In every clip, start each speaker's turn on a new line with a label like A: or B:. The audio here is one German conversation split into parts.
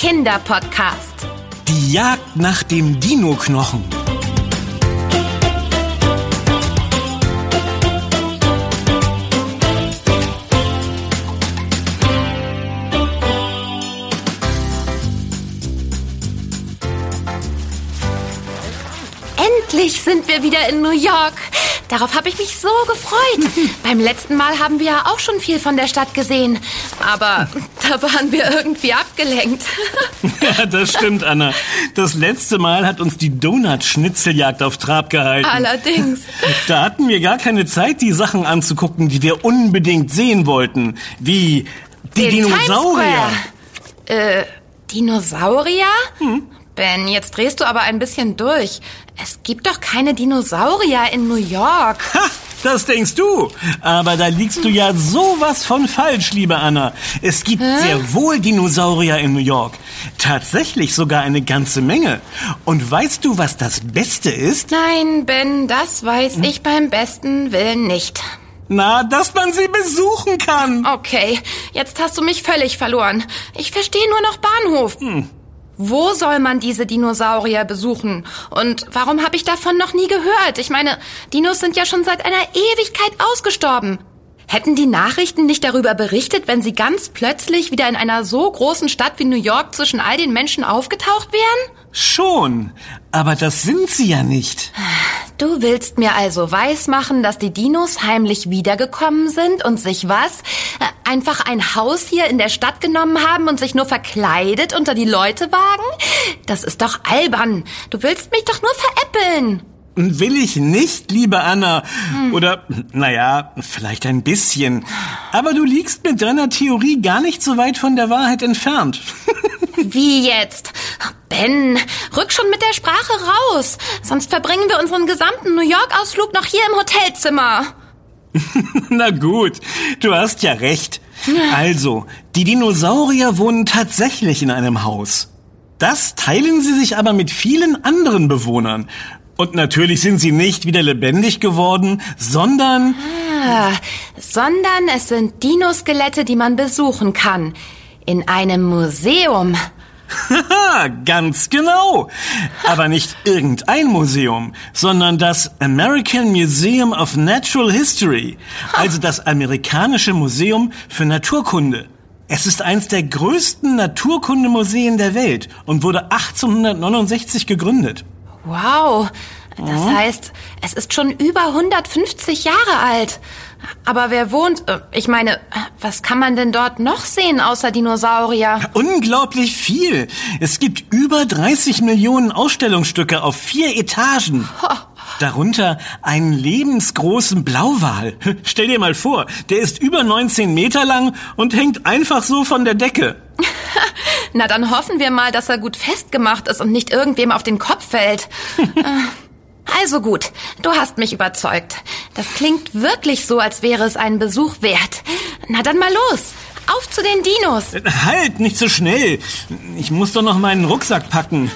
A: Kinderpodcast.
B: Die Jagd nach dem Dino-Knochen.
A: Endlich sind wir wieder in New York. Darauf habe ich mich so gefreut. Beim letzten Mal haben wir ja auch schon viel von der Stadt gesehen. Aber da waren wir irgendwie abgelenkt.
B: Ja, das stimmt, Anna. Das letzte Mal hat uns die Donut-Schnitzeljagd auf Trab gehalten.
A: Allerdings.
B: Da hatten wir gar keine Zeit, die Sachen anzugucken, die wir unbedingt sehen wollten. Wie die
A: Den
B: Dinosaurier.
A: Äh, Dinosaurier? Ben, jetzt drehst du aber ein bisschen durch. Es gibt doch keine Dinosaurier in New York.
B: Ha, das denkst du. Aber da liegst du ja sowas von falsch, liebe Anna. Es gibt sehr wohl Dinosaurier in New York. Tatsächlich sogar eine ganze Menge. Und weißt du, was das Beste ist?
A: Nein, Ben, das weiß ich beim besten Willen nicht.
B: Na, dass man sie besuchen kann.
A: Okay, jetzt hast du mich völlig verloren. Ich verstehe nur noch Bahnhof. Wo soll man diese Dinosaurier besuchen? Und warum habe ich davon noch nie gehört? Ich meine, Dinos sind ja schon seit einer Ewigkeit ausgestorben. Hätten die Nachrichten nicht darüber berichtet, wenn sie ganz plötzlich wieder in einer so großen Stadt wie New York zwischen all den Menschen aufgetaucht wären?
B: Schon. Aber das sind sie ja nicht.
A: Du willst mir also weismachen, dass die Dinos heimlich wiedergekommen sind und sich was? Einfach ein Haus hier in der Stadt genommen haben und sich nur verkleidet unter die Leute wagen? Das ist doch albern. Du willst mich doch nur veräppeln.
B: Will ich nicht, liebe Anna. Oder, naja, vielleicht ein bisschen. Aber du liegst mit deiner Theorie gar nicht so weit von der Wahrheit entfernt.
A: Wie jetzt? Ben, rück schon mit der Sprache raus. Sonst verbringen wir unseren gesamten New York-Ausflug noch hier im Hotelzimmer.
B: Na gut, du hast ja recht. Also, die Dinosaurier wohnen tatsächlich in einem Haus. Das teilen sie sich aber mit vielen anderen Bewohnern. Und natürlich sind sie nicht wieder lebendig geworden, sondern
A: Ah, sondern es sind Dinoskelette, die man besuchen kann. In einem Museum.
B: Haha, ganz genau. Aber nicht irgendein Museum, sondern das American Museum of Natural History, also das amerikanische Museum für Naturkunde. Es ist eins der größten Naturkundemuseen der Welt und wurde 1869 gegründet.
A: Wow. Das heißt, es ist schon über 150 Jahre alt. Aber wer wohnt? äh, Ich meine, was kann man denn dort noch sehen außer Dinosaurier?
B: Unglaublich viel. Es gibt über 30 Millionen Ausstellungsstücke auf vier Etagen. Darunter einen lebensgroßen Blauwal. Stell dir mal vor, der ist über 19 Meter lang und hängt einfach so von der Decke.
A: Na, dann hoffen wir mal, dass er gut festgemacht ist und nicht irgendwem auf den Kopf fällt. Äh, Also gut, du hast mich überzeugt. Das klingt wirklich so, als wäre es einen Besuch wert. Na dann mal los. Auf zu den Dinos.
B: Halt, nicht so schnell. Ich muss doch noch meinen Rucksack packen.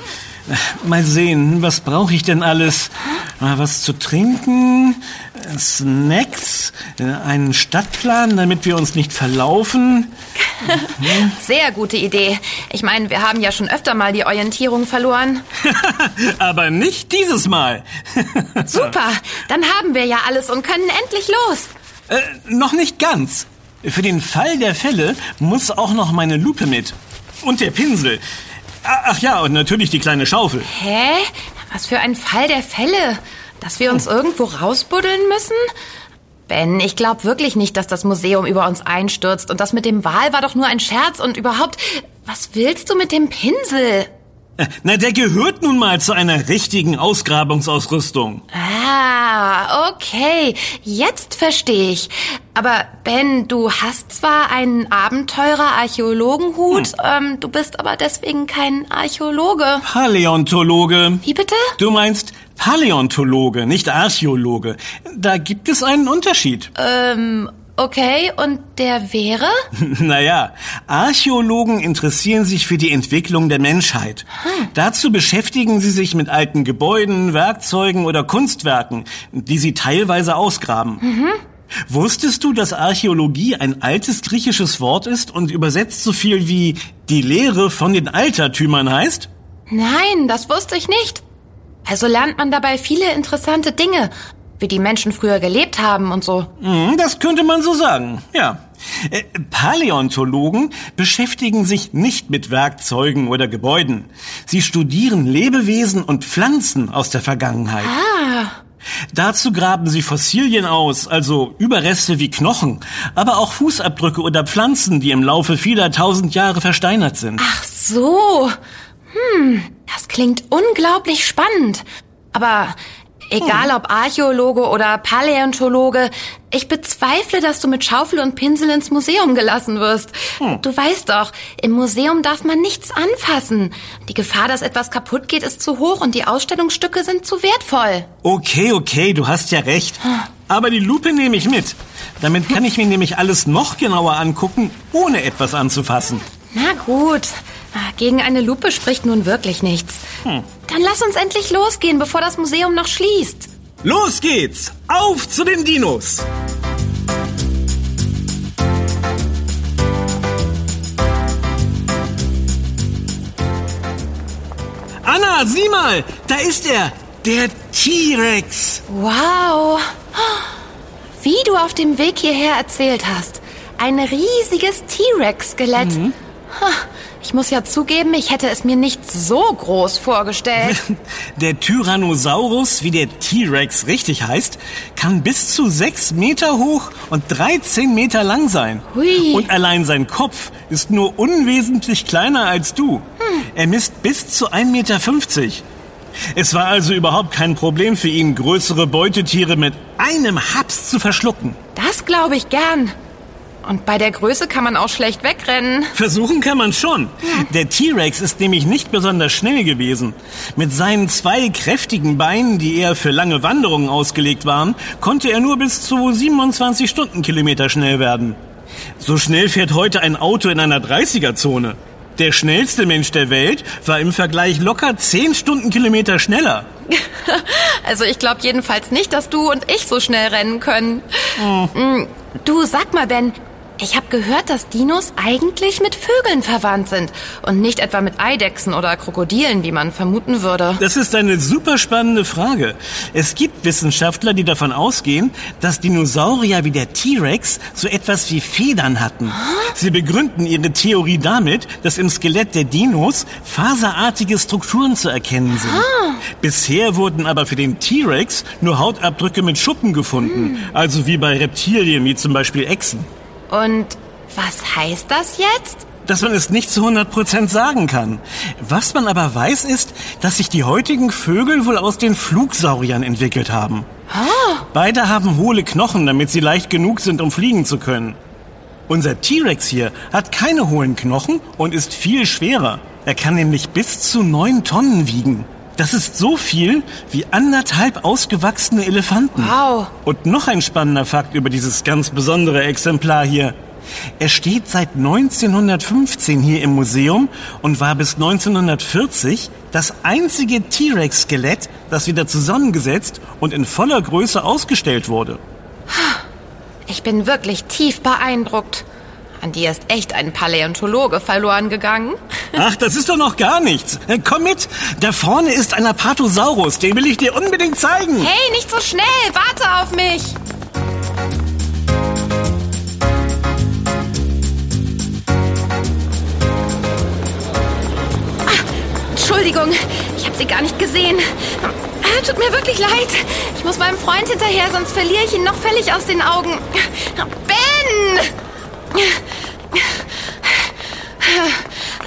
B: Mal sehen, was brauche ich denn alles? Was zu trinken, äh, Snacks, äh, einen Stadtplan, damit wir uns nicht verlaufen.
A: Sehr gute Idee. Ich meine, wir haben ja schon öfter mal die Orientierung verloren.
B: Aber nicht dieses Mal.
A: Super, dann haben wir ja alles und können endlich los.
B: Äh, noch nicht ganz. Für den Fall der Fälle muss auch noch meine Lupe mit. Und der Pinsel. A- Ach ja, und natürlich die kleine Schaufel.
A: Hä? Was für ein Fall der Fälle? Dass wir uns irgendwo rausbuddeln müssen? Ben, ich glaube wirklich nicht, dass das Museum über uns einstürzt. Und das mit dem Wal war doch nur ein Scherz. Und überhaupt, was willst du mit dem Pinsel?
B: Na, der gehört nun mal zu einer richtigen Ausgrabungsausrüstung.
A: Ah, okay. Jetzt verstehe ich. Aber Ben, du hast zwar einen Abenteurer-Archäologenhut, ähm, du bist aber deswegen kein Archäologe.
B: Paläontologe.
A: Wie bitte?
B: Du meinst Paläontologe, nicht Archäologe. Da gibt es einen Unterschied.
A: Ähm, okay. Und der wäre?
B: Naja, Archäologen interessieren sich für die Entwicklung der Menschheit. Dazu beschäftigen sie sich mit alten Gebäuden, Werkzeugen oder Kunstwerken, die sie teilweise ausgraben. Wusstest du, dass Archäologie ein altes griechisches Wort ist und übersetzt so viel wie die Lehre von den Altertümern heißt?
A: Nein, das wusste ich nicht. Also lernt man dabei viele interessante Dinge, wie die Menschen früher gelebt haben und so.
B: Hm, Das könnte man so sagen, ja. Äh, Paläontologen beschäftigen sich nicht mit Werkzeugen oder Gebäuden. Sie studieren Lebewesen und Pflanzen aus der Vergangenheit.
A: Ah,
B: Dazu graben sie Fossilien aus, also Überreste wie Knochen, aber auch Fußabdrücke oder Pflanzen, die im Laufe vieler tausend Jahre versteinert sind.
A: ach so. Hm, das klingt unglaublich spannend. Aber egal ob Archäologe oder Paläontologe, ich bezweifle, dass du mit Schaufel und Pinsel ins Museum gelassen wirst. Du weißt doch, im Museum darf man nichts anfassen. Die Gefahr, dass etwas kaputt geht, ist zu hoch und die Ausstellungsstücke sind zu wertvoll.
B: Okay, okay, du hast ja recht. Aber die Lupe nehme ich mit. Damit kann ich mir nämlich alles noch genauer angucken, ohne etwas anzufassen.
A: Na gut, gegen eine Lupe spricht nun wirklich nichts. Dann lass uns endlich losgehen, bevor das Museum noch schließt.
B: Los geht's! Auf zu den Dinos! Anna, sieh mal! Da ist er! Der T-Rex!
A: Wow. Wie du auf dem Weg hierher erzählt hast. Ein riesiges T-Rex-Skelett. Ha, Ich muss ja zugeben, ich hätte es mir nicht so groß vorgestellt.
B: Der Tyrannosaurus, wie der T-Rex richtig heißt, kann bis zu sechs Meter hoch und 13 Meter lang sein.
A: Hui.
B: Und allein sein Kopf ist nur unwesentlich kleiner als du. Er misst bis zu 1,50 Meter. Es war also überhaupt kein Problem für ihn, größere Beutetiere mit einem Haps zu verschlucken.
A: Das glaube ich gern. Und bei der Größe kann man auch schlecht wegrennen.
B: Versuchen kann man schon. Der T-Rex ist nämlich nicht besonders schnell gewesen. Mit seinen zwei kräftigen Beinen, die eher für lange Wanderungen ausgelegt waren, konnte er nur bis zu 27 Stundenkilometer schnell werden. So schnell fährt heute ein Auto in einer 30er-Zone. Der schnellste Mensch der Welt war im Vergleich locker 10 Stundenkilometer schneller.
A: Also ich glaube jedenfalls nicht, dass du und ich so schnell rennen können. Mm, Du, sag mal, Ben, ich habe gehört, dass Dinos eigentlich mit Vögeln verwandt sind und nicht etwa mit Eidechsen oder Krokodilen, wie man vermuten würde.
B: Das ist eine super spannende Frage. Es gibt Wissenschaftler, die davon ausgehen, dass Dinosaurier wie der T-Rex so etwas wie Federn hatten. Sie begründen ihre Theorie damit, dass im Skelett der Dinos faserartige Strukturen zu erkennen sind. Bisher wurden aber für den T-Rex nur Hautabdrücke mit Schuppen gefunden, also wie bei Reptilien wie zum Beispiel Echsen.
A: Und was heißt das jetzt?
B: dass man es nicht zu 100% sagen kann. Was man aber weiß, ist, dass sich die heutigen Vögel wohl aus den Flugsauriern entwickelt haben. Beide haben hohle Knochen, damit sie leicht genug sind, um fliegen zu können. Unser T-Rex hier hat keine hohlen Knochen und ist viel schwerer. Er kann nämlich bis zu neun Tonnen wiegen. Das ist so viel wie anderthalb ausgewachsene Elefanten.
A: Wow.
B: Und noch ein spannender Fakt über dieses ganz besondere Exemplar hier. Er steht seit 1915 hier im Museum und war bis 1940 das einzige T-Rex-Skelett, das wieder zusammengesetzt und in voller Größe ausgestellt wurde.
A: Ich bin wirklich tief beeindruckt. An dir ist echt ein Paläontologe verloren gegangen.
B: Ach, das ist doch noch gar nichts. Äh, Komm mit, da vorne ist ein Apatosaurus, den will ich dir unbedingt zeigen.
A: Hey, nicht so schnell, warte auf mich. Ah, Entschuldigung, ich habe sie gar nicht gesehen. Ah, Tut mir wirklich leid. Ich muss meinem Freund hinterher, sonst verliere ich ihn noch völlig aus den Augen. Ben!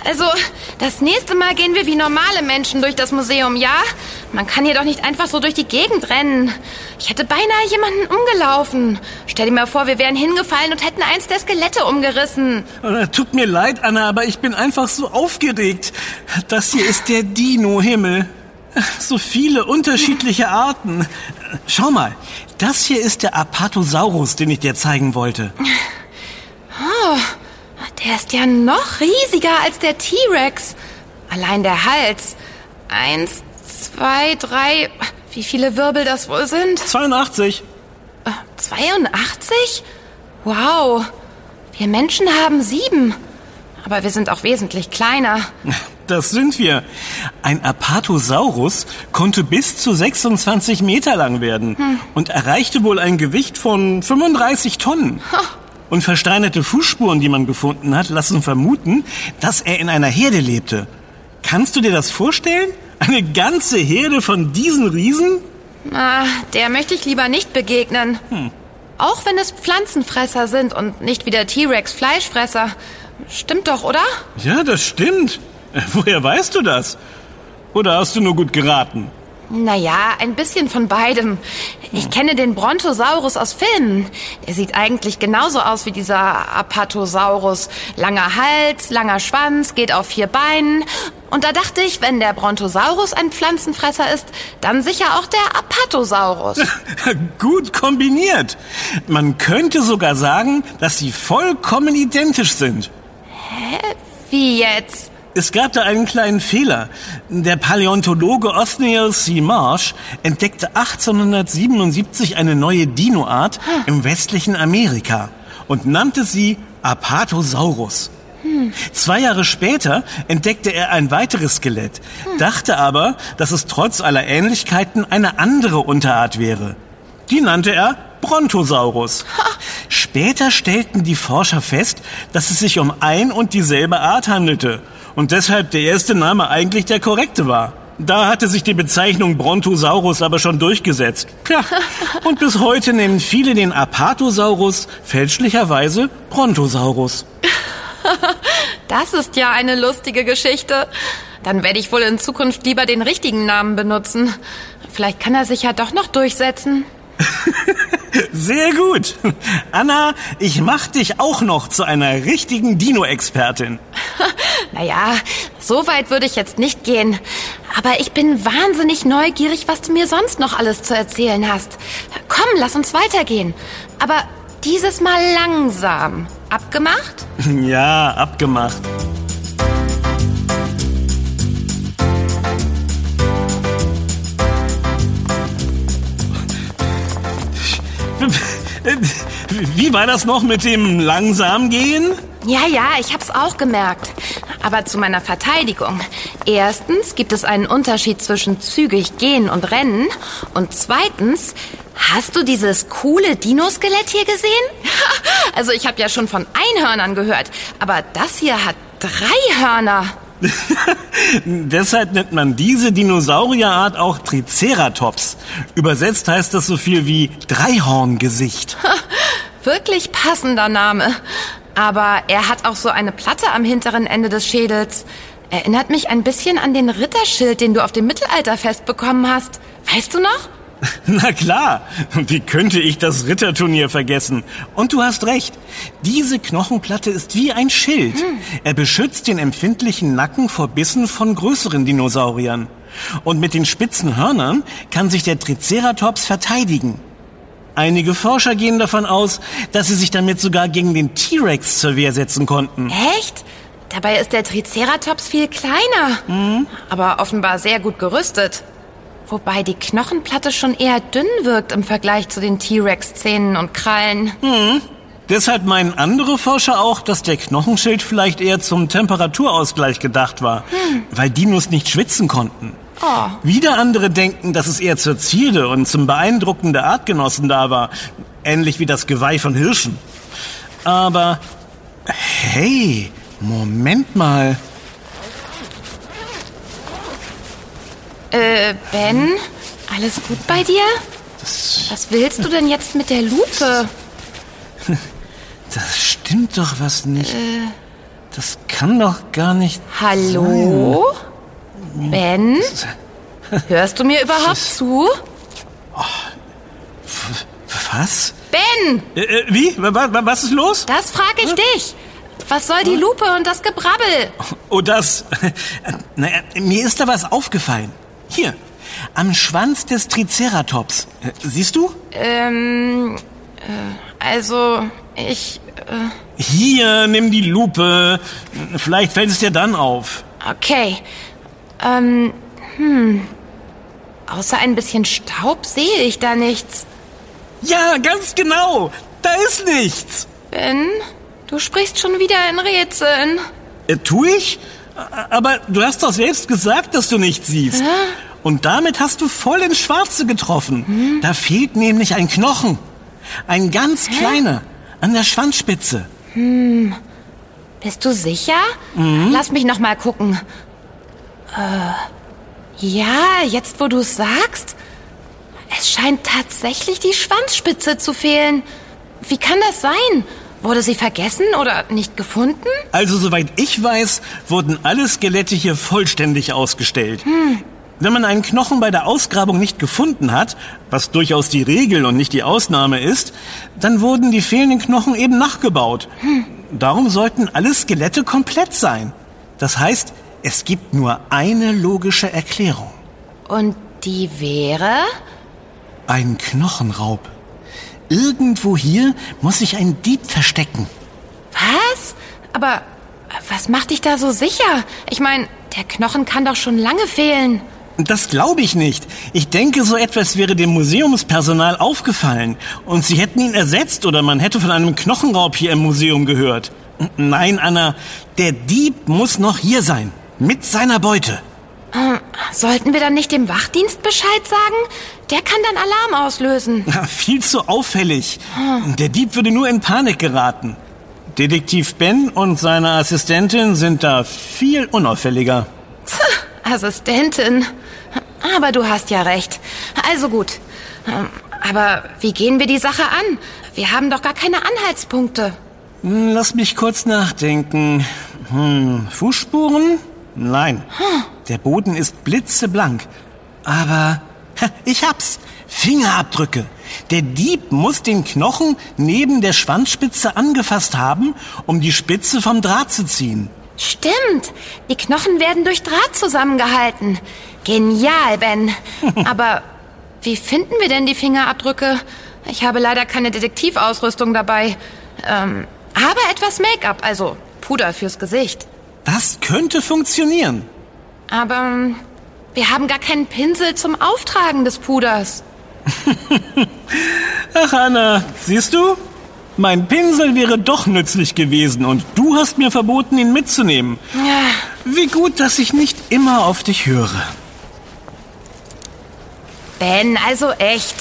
A: Also, das nächste Mal gehen wir wie normale Menschen durch das Museum, ja? Man kann hier doch nicht einfach so durch die Gegend rennen. Ich hätte beinahe jemanden umgelaufen. Stell dir mal vor, wir wären hingefallen und hätten eins der Skelette umgerissen.
B: Äh, Tut mir leid, Anna, aber ich bin einfach so aufgeregt. Das hier ist der Dino-Himmel. So viele unterschiedliche Arten. Schau mal, das hier ist der Apatosaurus, den ich dir zeigen wollte.
A: Der ist ja noch riesiger als der T-Rex. Allein der Hals. Eins, zwei, drei. Wie viele Wirbel das wohl sind?
B: 82.
A: 82? Wow. Wir Menschen haben sieben. Aber wir sind auch wesentlich kleiner.
B: Das sind wir. Ein Apatosaurus konnte bis zu 26 Meter lang werden hm. und erreichte wohl ein Gewicht von 35 Tonnen. Ha. Und versteinerte Fußspuren, die man gefunden hat, lassen vermuten, dass er in einer Herde lebte. Kannst du dir das vorstellen? Eine ganze Herde von diesen Riesen?
A: Ah, der möchte ich lieber nicht begegnen. Hm. Auch wenn es Pflanzenfresser sind und nicht wie der T-Rex Fleischfresser. Stimmt doch, oder?
B: Ja, das stimmt. Woher weißt du das? Oder hast du nur gut geraten?
A: Naja, ein bisschen von beidem. Ich kenne den Brontosaurus aus Filmen. Er sieht eigentlich genauso aus wie dieser Apatosaurus. Langer Hals, langer Schwanz, geht auf vier Beinen. Und da dachte ich, wenn der Brontosaurus ein Pflanzenfresser ist, dann sicher auch der Apatosaurus.
B: Gut kombiniert. Man könnte sogar sagen, dass sie vollkommen identisch sind.
A: Hä? Wie jetzt?
B: Es gab da einen kleinen Fehler. Der Paläontologe Othniel C. Marsh entdeckte 1877 eine neue Dinoart im westlichen Amerika und nannte sie Apatosaurus. Hm. Zwei Jahre später entdeckte er ein weiteres Skelett, hm. dachte aber, dass es trotz aller Ähnlichkeiten eine andere Unterart wäre. Die nannte er Brontosaurus. Später stellten die Forscher fest, dass es sich um ein und dieselbe Art handelte und deshalb der erste Name eigentlich der korrekte war. Da hatte sich die Bezeichnung Brontosaurus aber schon durchgesetzt. Tja, und bis heute nennen viele den Apatosaurus fälschlicherweise Brontosaurus.
A: Das ist ja eine lustige Geschichte. Dann werde ich wohl in Zukunft lieber den richtigen Namen benutzen. Vielleicht kann er sich ja doch noch durchsetzen.
B: Sehr gut. Anna, ich mach dich auch noch zu einer richtigen Dino-Expertin.
A: naja, so weit würde ich jetzt nicht gehen. Aber ich bin wahnsinnig neugierig, was du mir sonst noch alles zu erzählen hast. Komm, lass uns weitergehen. Aber dieses Mal langsam. Abgemacht?
B: Ja, abgemacht. Wie war das noch mit dem langsam gehen?
A: Ja, ja, ich hab's auch gemerkt. Aber zu meiner Verteidigung. Erstens gibt es einen Unterschied zwischen zügig gehen und rennen. Und zweitens, hast du dieses coole Dinoskelett hier gesehen? Also ich habe ja schon von Einhörnern gehört, aber das hier hat drei Hörner.
B: Deshalb nennt man diese Dinosaurierart auch Triceratops. Übersetzt heißt das so viel wie Dreihorngesicht.
A: Wirklich passender Name. Aber er hat auch so eine Platte am hinteren Ende des Schädels. Erinnert mich ein bisschen an den Ritterschild, den du auf dem Mittelalterfest bekommen hast. Weißt du noch?
B: Na klar, wie könnte ich das Ritterturnier vergessen? Und du hast recht, diese Knochenplatte ist wie ein Schild. Hm. Er beschützt den empfindlichen Nacken vor Bissen von größeren Dinosauriern. Und mit den spitzen Hörnern kann sich der Triceratops verteidigen. Einige Forscher gehen davon aus, dass sie sich damit sogar gegen den T-Rex zur Wehr setzen konnten.
A: Echt? Dabei ist der Triceratops viel kleiner, mhm. aber offenbar sehr gut gerüstet. Wobei die Knochenplatte schon eher dünn wirkt im Vergleich zu den T-Rex-Zähnen und Krallen.
B: Hm. Deshalb meinen andere Forscher auch, dass der Knochenschild vielleicht eher zum Temperaturausgleich gedacht war, hm. weil Dinos nicht schwitzen konnten. Oh. Wieder andere denken, dass es eher zur Zierde und zum Beeindrucken der Artgenossen da war, ähnlich wie das Geweih von Hirschen. Aber hey, Moment mal.
A: Äh, Ben? Alles gut bei dir? Was willst du denn jetzt mit der Lupe?
B: Das stimmt doch was nicht. Äh, das kann doch gar nicht.
A: Hallo? Sein. Ben? Hörst du mir überhaupt zu? Oh,
B: was?
A: Ben!
B: Äh, äh wie? Was ist los?
A: Das frage ich dich. Was soll die Lupe und das Gebrabbel?
B: Oh, das. Naja, mir ist da was aufgefallen. Hier, am Schwanz des Triceratops. Äh, siehst du?
A: Ähm, äh, also, ich...
B: Äh... Hier, nimm die Lupe. Vielleicht fällt es dir dann auf.
A: Okay. Ähm, hm. Außer ein bisschen Staub sehe ich da nichts.
B: Ja, ganz genau. Da ist nichts.
A: Ben, du sprichst schon wieder in Rätseln.
B: Äh, tu ich? Aber du hast doch selbst gesagt, dass du nichts siehst.
A: Hä?
B: Und damit hast du voll ins Schwarze getroffen. Da fehlt nämlich ein Knochen. Ein ganz kleiner. An der Schwanzspitze.
A: Bist du sicher? Lass mich noch mal gucken. Äh, ja, jetzt wo du es sagst, es scheint tatsächlich die Schwanzspitze zu fehlen. Wie kann das sein? Wurde sie vergessen oder nicht gefunden?
B: Also soweit ich weiß, wurden alle Skelette hier vollständig ausgestellt. Wenn man einen Knochen bei der Ausgrabung nicht gefunden hat, was durchaus die Regel und nicht die Ausnahme ist, dann wurden die fehlenden Knochen eben nachgebaut. Darum sollten alle Skelette komplett sein. Das heißt, es gibt nur eine logische Erklärung.
A: Und die wäre?
B: Ein Knochenraub. Irgendwo hier muss sich ein Dieb verstecken.
A: Was? Aber was macht dich da so sicher? Ich meine, der Knochen kann doch schon lange fehlen.
B: Das glaube ich nicht. Ich denke, so etwas wäre dem Museumspersonal aufgefallen. Und sie hätten ihn ersetzt oder man hätte von einem Knochenraub hier im Museum gehört. Nein, Anna, der Dieb muss noch hier sein. Mit seiner Beute.
A: Sollten wir dann nicht dem Wachdienst Bescheid sagen? Der kann dann Alarm auslösen.
B: Ja, Viel zu auffällig. Der Dieb würde nur in Panik geraten. Detektiv Ben und seine Assistentin sind da viel unauffälliger.
A: Assistentin. Aber du hast ja recht. Also gut. Ähm, Aber wie gehen wir die Sache an? Wir haben doch gar keine Anhaltspunkte.
B: Hm, Lass mich kurz nachdenken. Hm, Fußspuren? Nein. Der Boden ist blitzeblank. Aber ich hab's. Fingerabdrücke. Der Dieb muss den Knochen neben der Schwanzspitze angefasst haben, um die Spitze vom Draht zu ziehen.
A: Stimmt. Die Knochen werden durch Draht zusammengehalten. Genial, Ben. Aber wie finden wir denn die Fingerabdrücke? Ich habe leider keine Detektivausrüstung dabei. Ähm, aber etwas Make-up, also Puder fürs Gesicht.
B: Das könnte funktionieren.
A: Aber ähm, wir haben gar keinen Pinsel zum Auftragen des Puders.
B: Ach, Anna, siehst du? Mein Pinsel wäre doch nützlich gewesen und du hast mir verboten, ihn mitzunehmen.
A: Ja,
B: Wie gut, dass ich nicht immer auf dich höre.
A: Ben, also echt.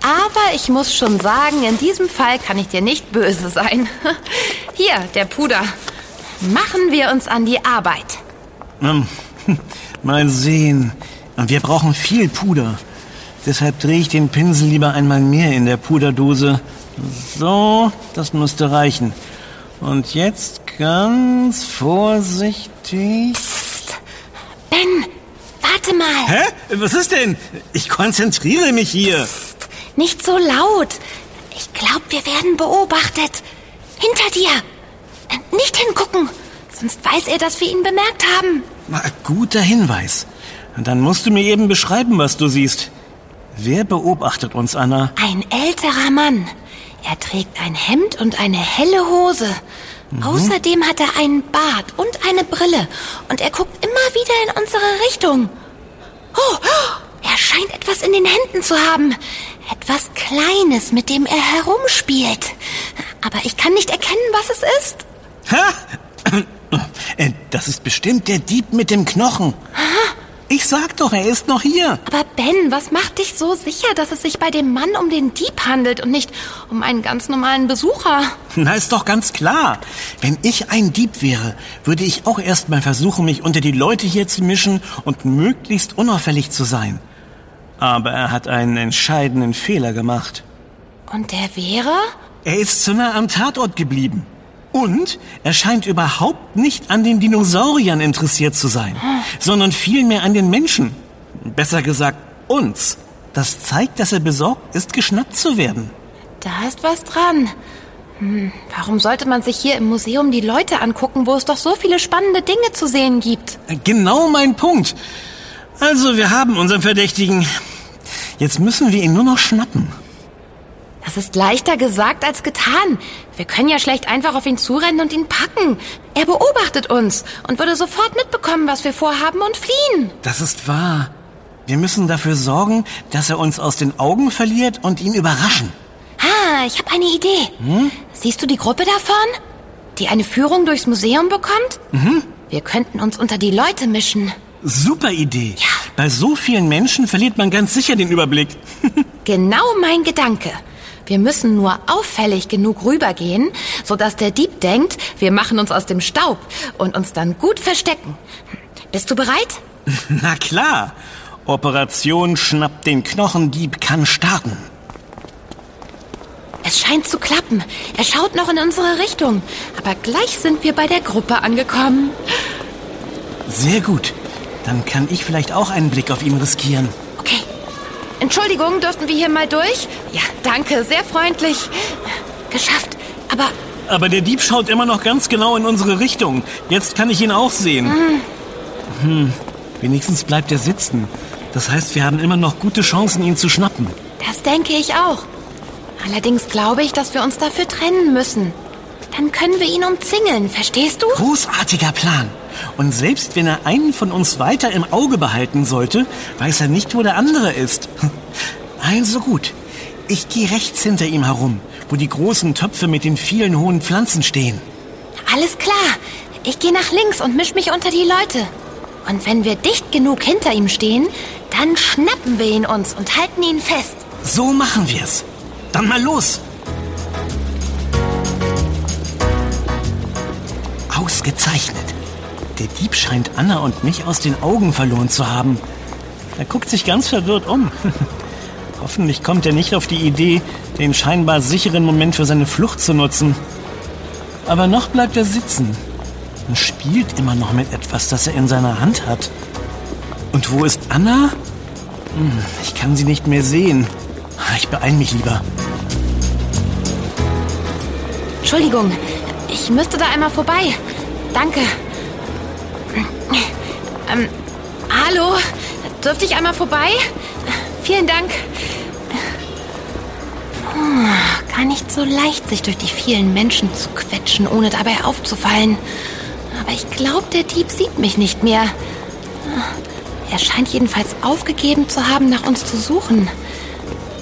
A: Aber ich muss schon sagen, in diesem Fall kann ich dir nicht böse sein. Hier, der Puder. Machen wir uns an die Arbeit.
B: Ähm, mal sehen. Wir brauchen viel Puder. Deshalb drehe ich den Pinsel lieber einmal mehr in der Puderdose. So, das müsste reichen. Und jetzt ganz vorsichtig.
A: Ben, warte mal.
B: Hä? Was ist denn? Ich konzentriere mich hier.
A: Nicht so laut. Ich glaube, wir werden beobachtet. Hinter dir. Nicht hingucken. Sonst weiß er, dass wir ihn bemerkt haben.
B: Na, guter Hinweis. Dann musst du mir eben beschreiben, was du siehst. Wer beobachtet uns, Anna?
A: Ein älterer Mann. Er trägt ein Hemd und eine helle Hose. Außerdem hat er einen Bart und eine Brille. Und er guckt immer wieder in unsere Richtung. Oh, er scheint etwas in den Händen zu haben. Etwas Kleines, mit dem er herumspielt. Aber ich kann nicht erkennen, was es ist.
B: Ha? Äh, Das ist bestimmt der Dieb mit dem Knochen. Ich sag doch, er ist noch hier.
A: Aber Ben, was macht dich so sicher, dass es sich bei dem Mann um den Dieb handelt und nicht um einen ganz normalen Besucher?
B: Na, ist doch ganz klar. Wenn ich ein Dieb wäre, würde ich auch erstmal versuchen, mich unter die Leute hier zu mischen und möglichst unauffällig zu sein. Aber er hat einen entscheidenden Fehler gemacht.
A: Und der wäre?
B: Er ist zu nah am Tatort geblieben. Und er scheint überhaupt nicht an den Dinosauriern interessiert zu sein, sondern vielmehr an den Menschen. Besser gesagt, uns. Das zeigt, dass er besorgt ist, geschnappt zu werden.
A: Da ist was dran. Hm, warum sollte man sich hier im Museum die Leute angucken, wo es doch so viele spannende Dinge zu sehen gibt?
B: Genau mein Punkt. Also, wir haben unseren Verdächtigen. Jetzt müssen wir ihn nur noch schnappen.
A: Das ist leichter gesagt als getan. Wir können ja schlecht einfach auf ihn zurennen und ihn packen. Er beobachtet uns und würde sofort mitbekommen, was wir vorhaben und fliehen.
B: Das ist wahr. Wir müssen dafür sorgen, dass er uns aus den Augen verliert und ihn überraschen.
A: Ah, ich habe eine Idee. Hm? Siehst du die Gruppe davon? Die eine Führung durchs Museum bekommt? Mhm. Wir könnten uns unter die Leute mischen.
B: Super Idee.
A: Ja.
B: Bei so vielen Menschen verliert man ganz sicher den Überblick.
A: genau mein Gedanke. Wir müssen nur auffällig genug rübergehen, sodass der Dieb denkt, wir machen uns aus dem Staub und uns dann gut verstecken. Bist du bereit?
B: Na klar. Operation Schnapp den Knochendieb kann starten.
A: Es scheint zu klappen. Er schaut noch in unsere Richtung. Aber gleich sind wir bei der Gruppe angekommen.
B: Sehr gut. Dann kann ich vielleicht auch einen Blick auf ihn riskieren.
A: Okay. Entschuldigung, dürften wir hier mal durch? Ja, danke, sehr freundlich. Geschafft. Aber.
B: Aber der Dieb schaut immer noch ganz genau in unsere Richtung. Jetzt kann ich ihn auch sehen. Hm. Hm. Wenigstens bleibt er sitzen. Das heißt, wir haben immer noch gute Chancen, ihn zu schnappen.
A: Das denke ich auch. Allerdings glaube ich, dass wir uns dafür trennen müssen. Dann können wir ihn umzingeln, verstehst du?
B: Großartiger Plan. Und selbst wenn er einen von uns weiter im Auge behalten sollte, weiß er nicht, wo der andere ist. Also gut. Ich gehe rechts hinter ihm herum, wo die großen Töpfe mit den vielen hohen Pflanzen stehen.
A: Alles klar. Ich gehe nach links und misch mich unter die Leute. Und wenn wir dicht genug hinter ihm stehen, dann schnappen wir ihn uns und halten ihn fest.
B: So machen wir's. Dann mal los. Ausgezeichnet. Der Dieb scheint Anna und mich aus den Augen verloren zu haben. Er guckt sich ganz verwirrt um. Hoffentlich kommt er nicht auf die Idee, den scheinbar sicheren Moment für seine Flucht zu nutzen. Aber noch bleibt er sitzen und spielt immer noch mit etwas, das er in seiner Hand hat. Und wo ist Anna? Hm, ich kann sie nicht mehr sehen. Ich beeil mich lieber.
A: Entschuldigung, ich müsste da einmal vorbei. Danke. Ähm, hallo? Dürfte ich einmal vorbei? Vielen Dank. Gar nicht so leicht, sich durch die vielen Menschen zu quetschen, ohne dabei aufzufallen. Aber ich glaube, der Dieb sieht mich nicht mehr. Er scheint jedenfalls aufgegeben zu haben, nach uns zu suchen.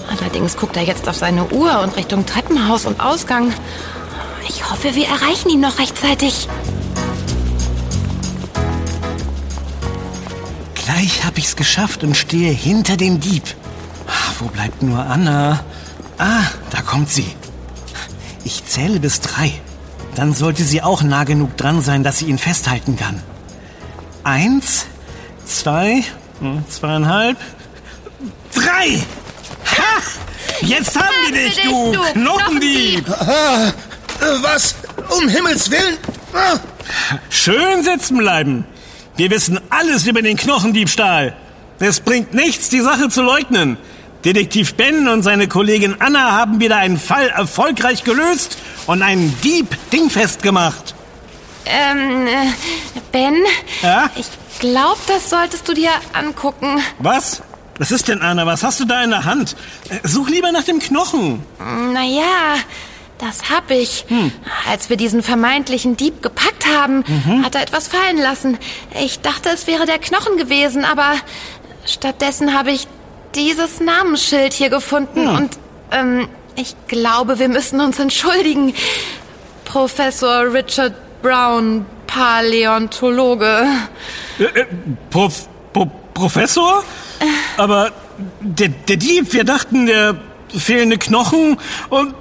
A: Allerdings guckt er jetzt auf seine Uhr und Richtung Treppenhaus und Ausgang. Ich hoffe, wir erreichen ihn noch rechtzeitig.
B: Gleich habe ich's geschafft und stehe hinter dem Dieb. Wo bleibt nur Anna? Ah, da kommt sie. Ich zähle bis drei. Dann sollte sie auch nah genug dran sein, dass sie ihn festhalten kann. Eins, zwei, hm, zweieinhalb, drei! Ha! Jetzt haben wir dich, du Knochendieb!
C: Ah, was? Um Himmels Willen? Ah.
B: Schön sitzen bleiben. Wir wissen alles über den Knochendiebstahl. Es bringt nichts, die Sache zu leugnen. Detektiv Ben und seine Kollegin Anna haben wieder einen Fall erfolgreich gelöst und einen Dieb dingfest gemacht.
A: Ähm, äh, Ben?
B: Ja?
A: Ich glaube, das solltest du dir angucken.
B: Was? Was ist denn, Anna? Was hast du da in der Hand? Äh, such lieber nach dem Knochen.
A: Naja, das hab ich. Hm. Als wir diesen vermeintlichen Dieb gepackt haben, mhm. hat er etwas fallen lassen. Ich dachte, es wäre der Knochen gewesen, aber stattdessen habe ich dieses Namensschild hier gefunden hm. und ähm, ich glaube, wir müssen uns entschuldigen. Professor Richard Brown, Paläontologe.
B: Äh, äh, Prof, Pro, Professor? Aber der, der Dieb, wir dachten, der fehlende Knochen und...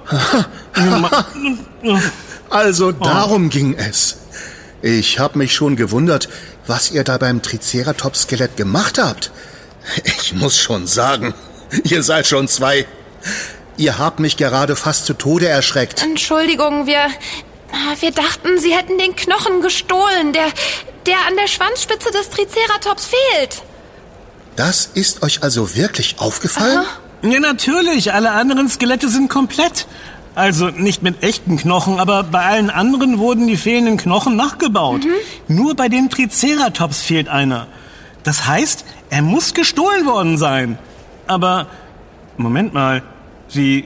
C: also darum oh. ging es. Ich habe mich schon gewundert, was ihr da beim Triceratops-Skelett gemacht habt. Ich muss schon sagen, ihr seid schon zwei. Ihr habt mich gerade fast zu Tode erschreckt.
A: Entschuldigung, wir. Wir dachten, Sie hätten den Knochen gestohlen, der, der an der Schwanzspitze des Triceratops fehlt.
C: Das ist euch also wirklich aufgefallen? Aha.
B: Ja, natürlich. Alle anderen Skelette sind komplett. Also nicht mit echten Knochen, aber bei allen anderen wurden die fehlenden Knochen nachgebaut. Mhm. Nur bei dem Triceratops fehlt einer. Das heißt, er muss gestohlen worden sein. Aber, Moment mal, Sie,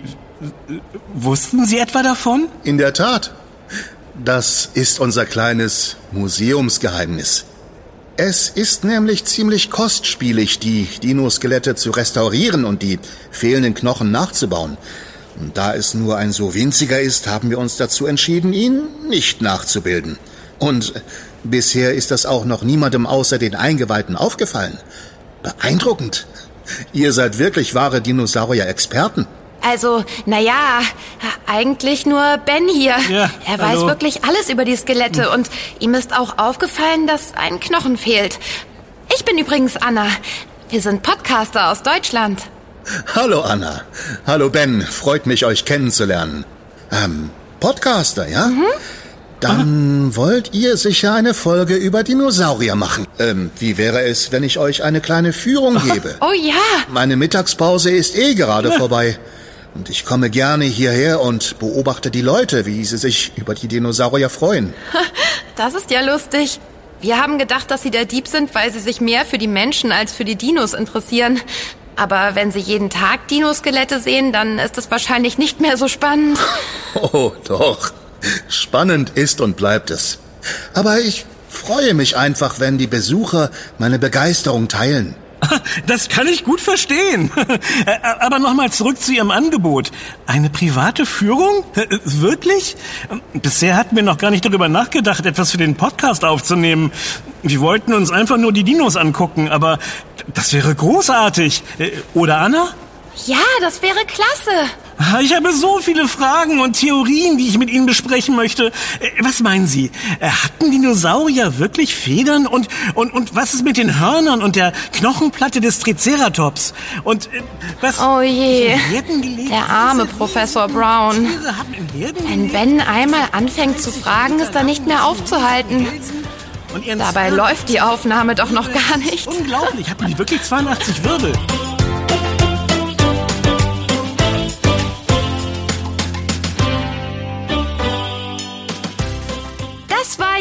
B: wussten Sie etwa davon?
C: In der Tat. Das ist unser kleines Museumsgeheimnis. Es ist nämlich ziemlich kostspielig, die Dinoskelette zu restaurieren und die fehlenden Knochen nachzubauen. Und da es nur ein so winziger ist, haben wir uns dazu entschieden, ihn nicht nachzubilden. Und bisher ist das auch noch niemandem außer den Eingeweihten aufgefallen. Beeindruckend. Ihr seid wirklich wahre Dinosaurier-Experten.
A: Also, naja, eigentlich nur Ben hier.
B: Ja,
A: er
B: hallo.
A: weiß wirklich alles über die Skelette und ihm ist auch aufgefallen, dass ein Knochen fehlt. Ich bin übrigens Anna. Wir sind Podcaster aus Deutschland.
C: Hallo Anna. Hallo Ben. Freut mich, euch kennenzulernen. Ähm, Podcaster, ja? Dann wollt ihr sicher eine Folge über Dinosaurier machen. Ähm, wie wäre es, wenn ich euch eine kleine Führung gebe?
A: Oh ja,
C: Meine Mittagspause ist eh gerade vorbei. Und ich komme gerne hierher und beobachte die Leute, wie sie sich über die Dinosaurier freuen.
A: das ist ja lustig. Wir haben gedacht, dass sie der Dieb sind, weil sie sich mehr für die Menschen als für die Dinos interessieren. Aber wenn sie jeden Tag Dinoskelette sehen, dann ist es wahrscheinlich nicht mehr so spannend.
C: Oh, doch. Spannend ist und bleibt es. Aber ich freue mich einfach, wenn die Besucher meine Begeisterung teilen.
B: Das kann ich gut verstehen. Aber nochmal zurück zu Ihrem Angebot. Eine private Führung? Äh, Wirklich? Bisher hatten wir noch gar nicht darüber nachgedacht, etwas für den Podcast aufzunehmen. Wir wollten uns einfach nur die Dinos angucken, aber das wäre großartig. Äh, Oder Anna?
A: Ja, das wäre klasse.
B: Ah, Ich habe so viele Fragen und Theorien, die ich mit Ihnen besprechen möchte. Äh, Was meinen Sie? Äh, Hatten Dinosaurier wirklich Federn? Und, und, und was ist mit den Hörnern und der Knochenplatte des Triceratops? Und äh, was...
A: Oh je. Der arme Professor Brown. Wenn Ben einmal anfängt zu fragen, ist er nicht mehr aufzuhalten. Dabei läuft die Aufnahme doch noch gar nicht.
B: Unglaublich, hatten die wirklich 82 Wirbel?